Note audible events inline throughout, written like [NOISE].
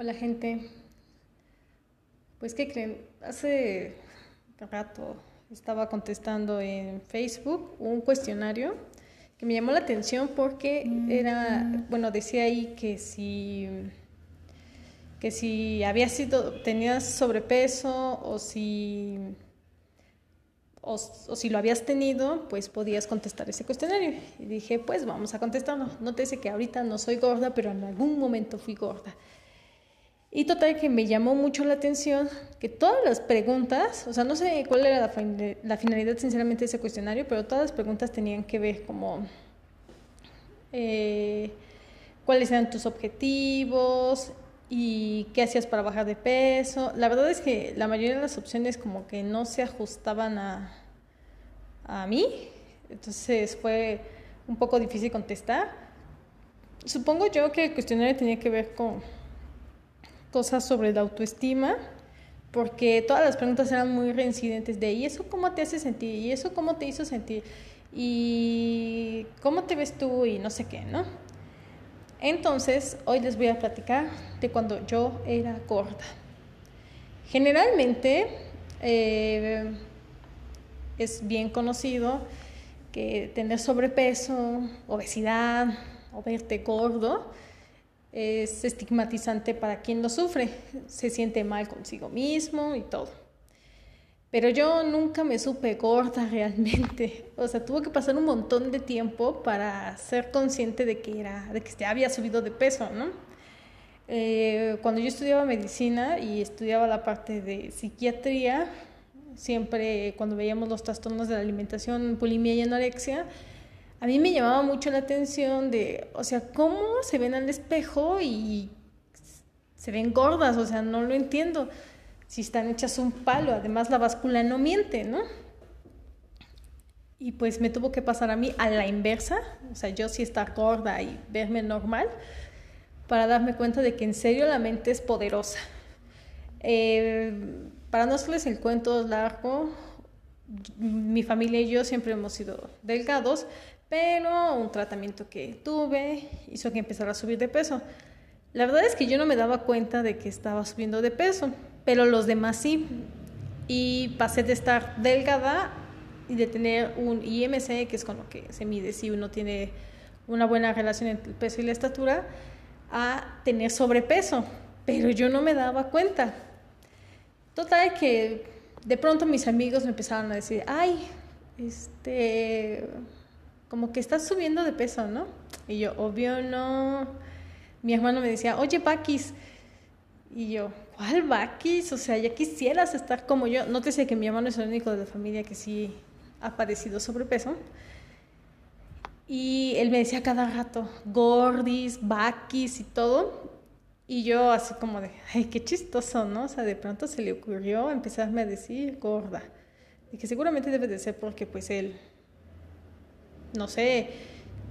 Hola gente. Pues ¿qué creen? Hace rato estaba contestando en Facebook un cuestionario que me llamó la atención porque era, bueno, decía ahí que si que si había sido tenías sobrepeso o si o, si lo habías tenido, pues podías contestar ese cuestionario. Y dije, pues vamos a contestarlo. Nótese que ahorita no soy gorda, pero en algún momento fui gorda. Y total que me llamó mucho la atención que todas las preguntas, o sea, no sé cuál era la, finalidad sinceramente de ese cuestionario, pero todas las preguntas tenían que ver como eh, cuáles eran tus objetivos y qué hacías para bajar de peso. La verdad es que la mayoría de las opciones como que no se ajustaban a, a mí, entonces fue un poco difícil contestar. Supongo yo que el cuestionario tenía que ver con cosas sobre la autoestima, porque todas las preguntas eran muy reincidentes de ¿y eso cómo te hace sentir? ¿y eso cómo te hizo sentir? ¿y cómo te ves tú? y no sé qué, ¿no? Entonces, hoy les voy a platicar de cuando yo era gorda. Generalmente eh, es bien conocido que tener sobrepeso, obesidad o verte gordo es estigmatizante para quien lo sufre, se siente mal consigo mismo y todo. Pero yo nunca me supe gorda realmente, o sea, tuvo que pasar un montón de tiempo para ser consciente de que era, de que había subido de peso, ¿no? Eh, cuando yo estudiaba medicina y estudiaba la parte de psiquiatría, siempre cuando veíamos los trastornos de la alimentación, bulimia y anorexia, a mí me llamaba mucho la atención de, o sea, cómo se ven al espejo y se ven gordas, o sea, no lo entiendo. Si están hechas un palo, además la báscula no miente, ¿no? Y pues me tuvo que pasar a mí a la inversa, o sea, yo sí estar gorda y verme normal, para darme cuenta de que en serio la mente es poderosa. Eh, para no hacerles el cuento largo, mi familia y yo siempre hemos sido delgados, pero un tratamiento que tuve hizo que empezara a subir de peso. La verdad es que yo no me daba cuenta de que estaba subiendo de peso, pero los demás sí. Y pasé de estar delgada y de tener un IMC, que es con lo que se mide si uno tiene una buena relación entre el peso y la estatura, a tener sobrepeso, pero yo no me daba cuenta. Total que de pronto mis amigos me empezaron a decir, ay, este, como que estás subiendo de peso, ¿no? Y yo, obvio no. Mi hermano me decía, oye, Paquis. Y yo, ¿cuál Paquis? O sea, ya quisieras estar como yo. Nótese que mi hermano es el único de la familia que sí ha padecido sobrepeso. Y él me decía cada rato, gordis, Baquis y todo. Y yo así como de, ay, qué chistoso, ¿no? O sea, de pronto se le ocurrió empezarme a decir gorda. Y que seguramente debe de ser porque pues él no sé,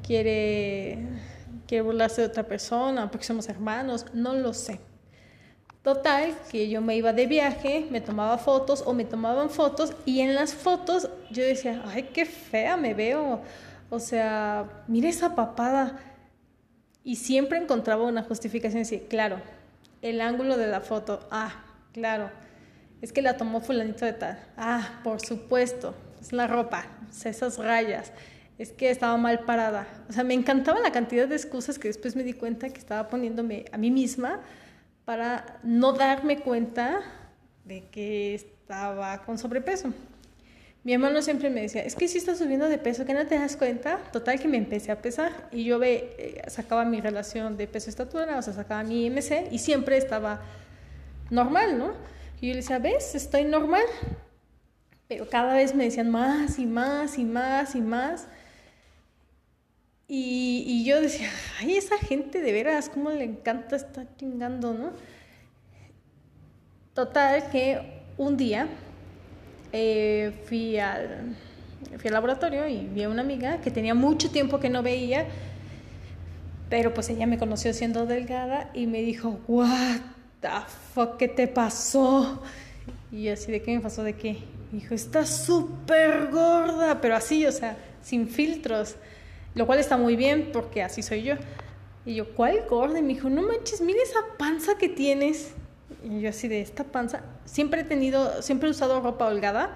quiere, quiere burlarse de otra persona, porque somos hermanos, no lo sé. Total, que yo me iba de viaje, me tomaba fotos o me tomaban fotos y en las fotos yo decía, ay, qué fea me veo. O sea, mira esa papada. Y siempre encontraba una justificación así, claro, el ángulo de la foto, ah, claro, es que la tomó fulanito de tal, ah, por supuesto, es la ropa, esas rayas, es que estaba mal parada. O sea, me encantaba la cantidad de excusas que después me di cuenta que estaba poniéndome a mí misma para no darme cuenta de que estaba con sobrepeso. Mi hermano siempre me decía, es que si estás subiendo de peso, que no te das cuenta. Total que me empecé a pesar y yo ve, eh, sacaba mi relación de peso-estatura, o sea, sacaba mi IMC y siempre estaba normal, ¿no? Y yo le decía, ¿ves? Estoy normal. Pero cada vez me decían más y más y más y más. Y, yo decía, [LAUGHS] ay, esa gente de veras, cómo le encanta estar chingando, ¿no? Total que un día eh, fui, al, fui al laboratorio y vi a una amiga que tenía mucho tiempo que no veía, pero pues ella me conoció siendo delgada y me dijo, what the fuck, ¿qué te pasó? Y yo así, ¿de qué me pasó? ¿De qué? Me dijo, estás súper gorda, pero así, o sea, sin filtros lo cual está muy bien porque así soy yo. Y yo, ¿cuál gorda? Y me dijo, no manches, mira esa panza que tienes. Y yo así de esta panza. Siempre he tenido, siempre he usado ropa holgada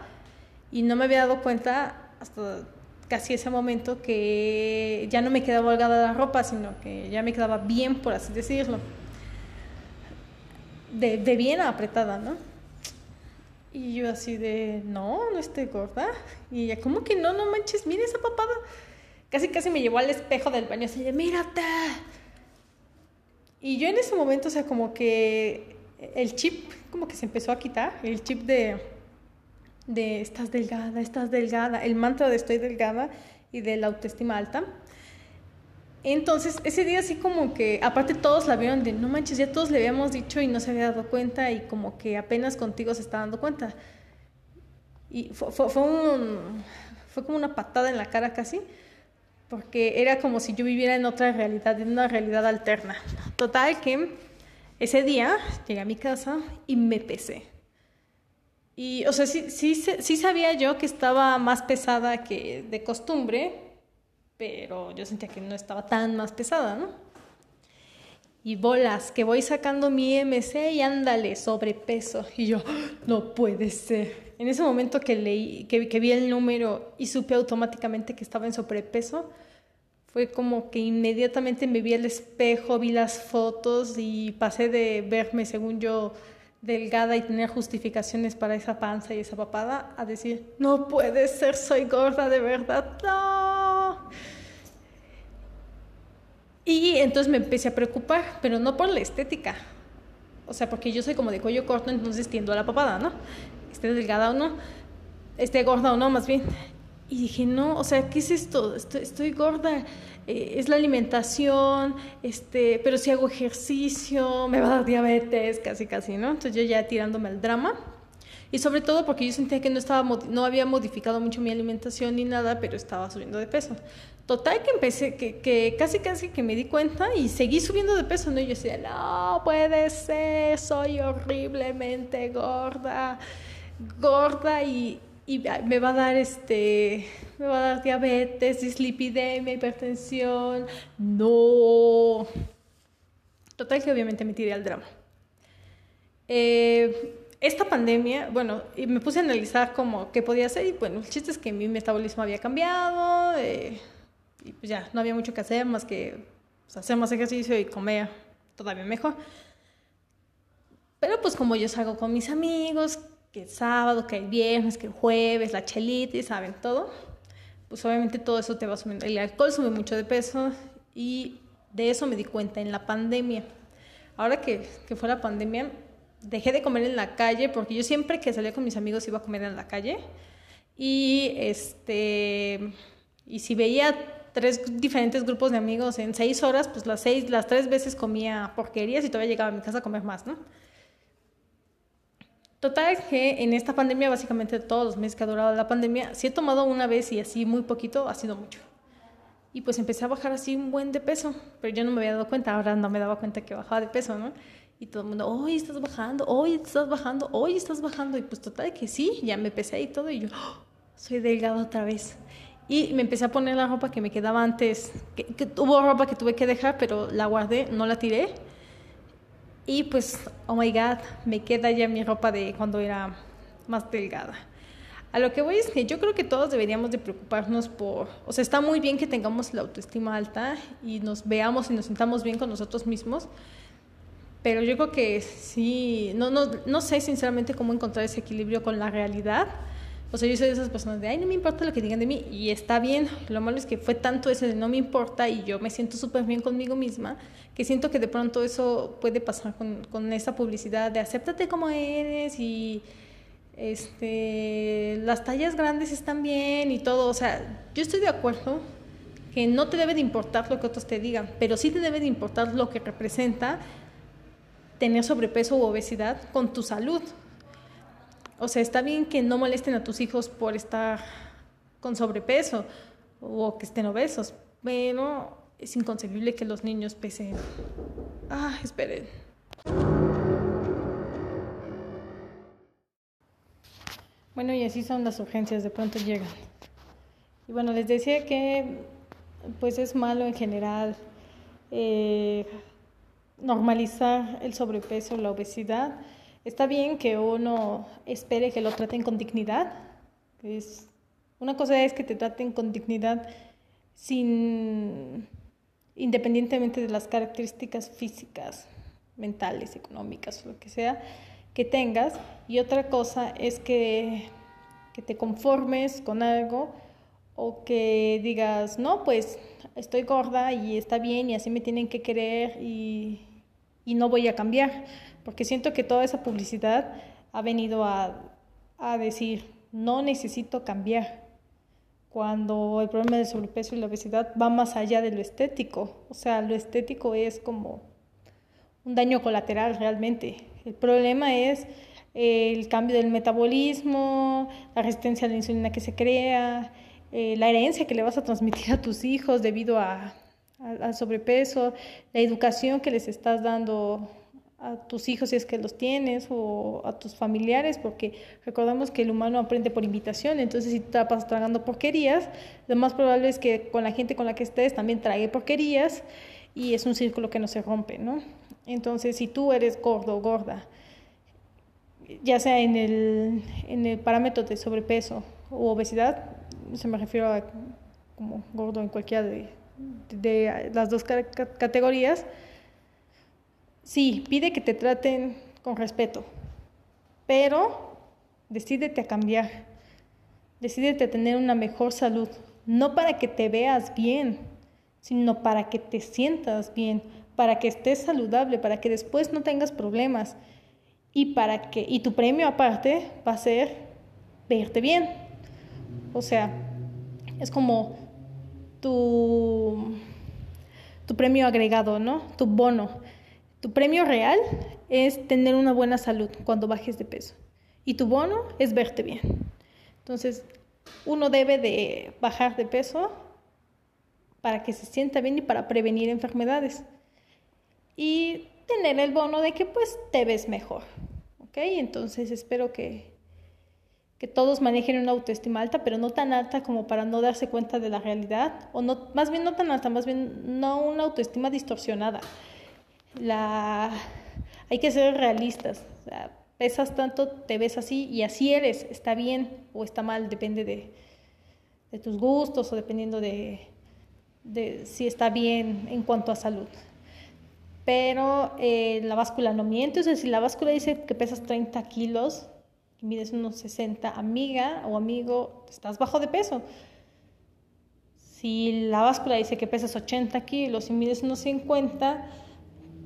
y no me había dado cuenta hasta casi ese momento que ya no me quedaba holgada la ropa, sino que ya me quedaba bien, por así decirlo. De, de bien apretada, ¿no? Y yo así de, no, no estoy gorda. Y ella, ¿cómo que no? No manches, mira esa papada. Casi, casi me llevó al espejo del baño así de, mírate. Y yo en ese momento, o sea, como que el chip como que se empezó a quitar, el chip de, de estás delgada, estás delgada, el mantra de estoy delgada y de la autoestima alta. Entonces, ese día así como que, aparte todos la vieron de, no manches, ya todos le habíamos dicho y no se había dado cuenta y como que apenas contigo se está dando cuenta. Y fue, fue, como una patada en la cara casi, porque era como si yo viviera en otra realidad, en una realidad alterna. Total que ese día llegué a mi casa y me pesé. Y, o sea, sí, sí, sabía yo que estaba más pesada que de costumbre, pero yo sentía que no estaba tan más pesada, ¿no? Y bolas, que voy sacando mi MC y ándale, sobrepeso. Y yo, no puede ser. En ese momento que leí, que, vi el número y supe automáticamente que estaba en sobrepeso, fue como que inmediatamente me vi al espejo, vi las fotos y pasé de verme, según yo, delgada y tener justificaciones para esa panza y esa papada, a decir, no puede ser, soy gorda de verdad, no. Y entonces me empecé a preocupar, pero no por la estética. O sea, porque yo soy como de cuello corto, entonces tiendo a la papada, ¿no? Esté delgada o no, esté gorda o no, más bien. Y dije, no, o sea, ¿qué es esto? Estoy, estoy gorda, eh, es la alimentación, este, pero si hago ejercicio, me va a dar diabetes, casi, casi, ¿no? Entonces yo ya tirándome al drama. Y sobre todo porque yo sentía que no, estaba, no había modificado mucho mi alimentación ni nada, pero estaba subiendo de peso. Total que empecé, que, que casi casi que me di cuenta y seguí subiendo de peso, ¿no? Y yo decía, no puede ser, soy horriblemente gorda, gorda y, y me va a dar este, me va a dar diabetes, dislipidemia, hipertensión, no. Total que obviamente me tiré al drama. Eh, esta pandemia, bueno, y me puse a analizar como qué podía hacer y bueno, el chiste es que mi metabolismo había cambiado, eh, y pues ya, no había mucho que hacer más que pues, hacer más ejercicio y comer todavía mejor. Pero pues como yo salgo con mis amigos, que el sábado, que el viernes, que el jueves, la chelita y saben todo, pues obviamente todo eso te va subiendo. El alcohol sube mucho de peso y de eso me di cuenta en la pandemia. Ahora que, que fue la pandemia, dejé de comer en la calle porque yo siempre que salía con mis amigos iba a comer en la calle y este y si veía tres diferentes grupos de amigos en seis horas, pues las seis, las tres veces comía porquerías y todavía llegaba a mi casa a comer más, ¿no? Total que en esta pandemia, básicamente todos los meses que ha durado la pandemia, si he tomado una vez y así muy poquito, ha sido mucho. Y pues empecé a bajar así un buen de peso, pero yo no me había dado cuenta, ahora no me daba cuenta que bajaba de peso, ¿no? Y todo el mundo, hoy estás bajando, hoy estás bajando, hoy estás bajando. Y pues total que sí, ya me pesé y todo, y yo, ¡Oh! soy delgada otra vez. Y me empecé a poner la ropa que me quedaba antes, que, que hubo ropa que tuve que dejar, pero la guardé, no la tiré. Y pues, oh my god, me queda ya mi ropa de cuando era más delgada. A lo que voy es que yo creo que todos deberíamos de preocuparnos por, o sea, está muy bien que tengamos la autoestima alta y nos veamos y nos sintamos bien con nosotros mismos, pero yo creo que sí, no, no, no sé sinceramente cómo encontrar ese equilibrio con la realidad o sea, yo soy de esas personas de, ay, no me importa lo que digan de mí y está bien. Lo malo es que fue tanto ese de no me importa y yo me siento súper bien conmigo misma que siento que de pronto eso puede pasar con, con esa publicidad de acéptate como eres y este, las tallas grandes están bien y todo. O sea, yo estoy de acuerdo que no te debe de importar lo que otros te digan, pero sí te debe de importar lo que representa tener sobrepeso u obesidad con tu salud. O sea, está bien que no molesten a tus hijos por estar con sobrepeso o que estén obesos, pero es inconcebible que los niños pesen. Ah, esperen. Bueno, y así son las urgencias, de pronto llegan. Y bueno, les decía que pues es malo en general eh, normalizar el sobrepeso, la obesidad. Está bien que uno espere que lo traten con dignidad. Es, una cosa es que te traten con dignidad sin independientemente de las características físicas, mentales, económicas, lo que sea que tengas. Y otra cosa es que, que te conformes con algo o que digas, no, pues estoy gorda y está bien y así me tienen que querer y, y no voy a cambiar. Porque siento que toda esa publicidad ha venido a, a decir, no necesito cambiar cuando el problema del sobrepeso y la obesidad va más allá de lo estético. O sea, lo estético es como un daño colateral realmente. El problema es el cambio del metabolismo, la resistencia a la insulina que se crea, eh, la herencia que le vas a transmitir a tus hijos debido a, al sobrepeso, la educación que les estás dando a tus hijos si es que los tienes o a tus familiares, porque recordamos que el humano aprende por invitación, entonces si te pasas tragando porquerías, lo más probable es que con la gente con la que estés también trague porquerías y es un círculo que no se rompe, ¿no? Entonces, si tú eres gordo o gorda, ya sea en el, en el parámetro de sobrepeso o obesidad, se me refiero a como gordo en cualquiera de, de las dos categorías, Sí, pide que te traten con respeto, pero decídete a cambiar, decídete a tener una mejor salud, no para que te veas bien, sino para que te sientas bien, para que estés saludable, para que después no tengas problemas y para que y tu premio aparte va a ser verte bien. O sea, es como tu tu premio agregado, ¿no? Tu bono tu premio real es tener una buena salud cuando bajes de peso y tu bono es verte bien. Entonces, uno debe de bajar de peso para que se sienta bien y para prevenir enfermedades. Y tener el bono de que pues te ves mejor. ¿Ok? Entonces espero que, que todos manejen una autoestima alta, pero no tan alta como para no darse cuenta de la realidad, o no, más bien no tan alta, más bien no una autoestima distorsionada la hay que ser realistas. pesas tanto, te ves así y así eres. Está bien o está mal, depende de, de tus gustos o dependiendo de, de, si está bien en cuanto a salud. Pero eh, la báscula no miente. O sea, si la báscula dice que pesas 30 kilos y mides unos 60, amiga o amigo, estás bajo de peso. Si la báscula dice que pesas 80 kilos y mides unos 50,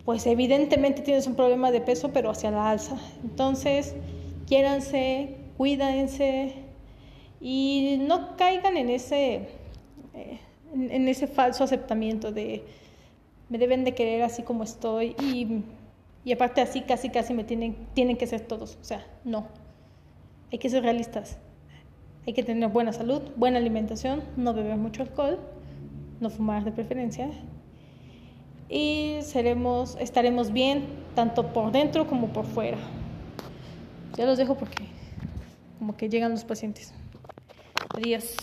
pues evidentemente tienes un problema de peso, pero hacia la alza. Entonces, quiéranse, cuídense y no caigan en ese, eh, en, ese falso aceptamiento de me deben de querer así como estoy y, aparte así casi casi me tienen, tienen que ser todos. O sea, no. Hay que ser realistas. Hay que tener buena salud, buena alimentación, no beber mucho alcohol, no fumar de preferencia y seremos, estaremos bien tanto por dentro como por fuera. Ya los dejo porque como que llegan los pacientes. Adiós.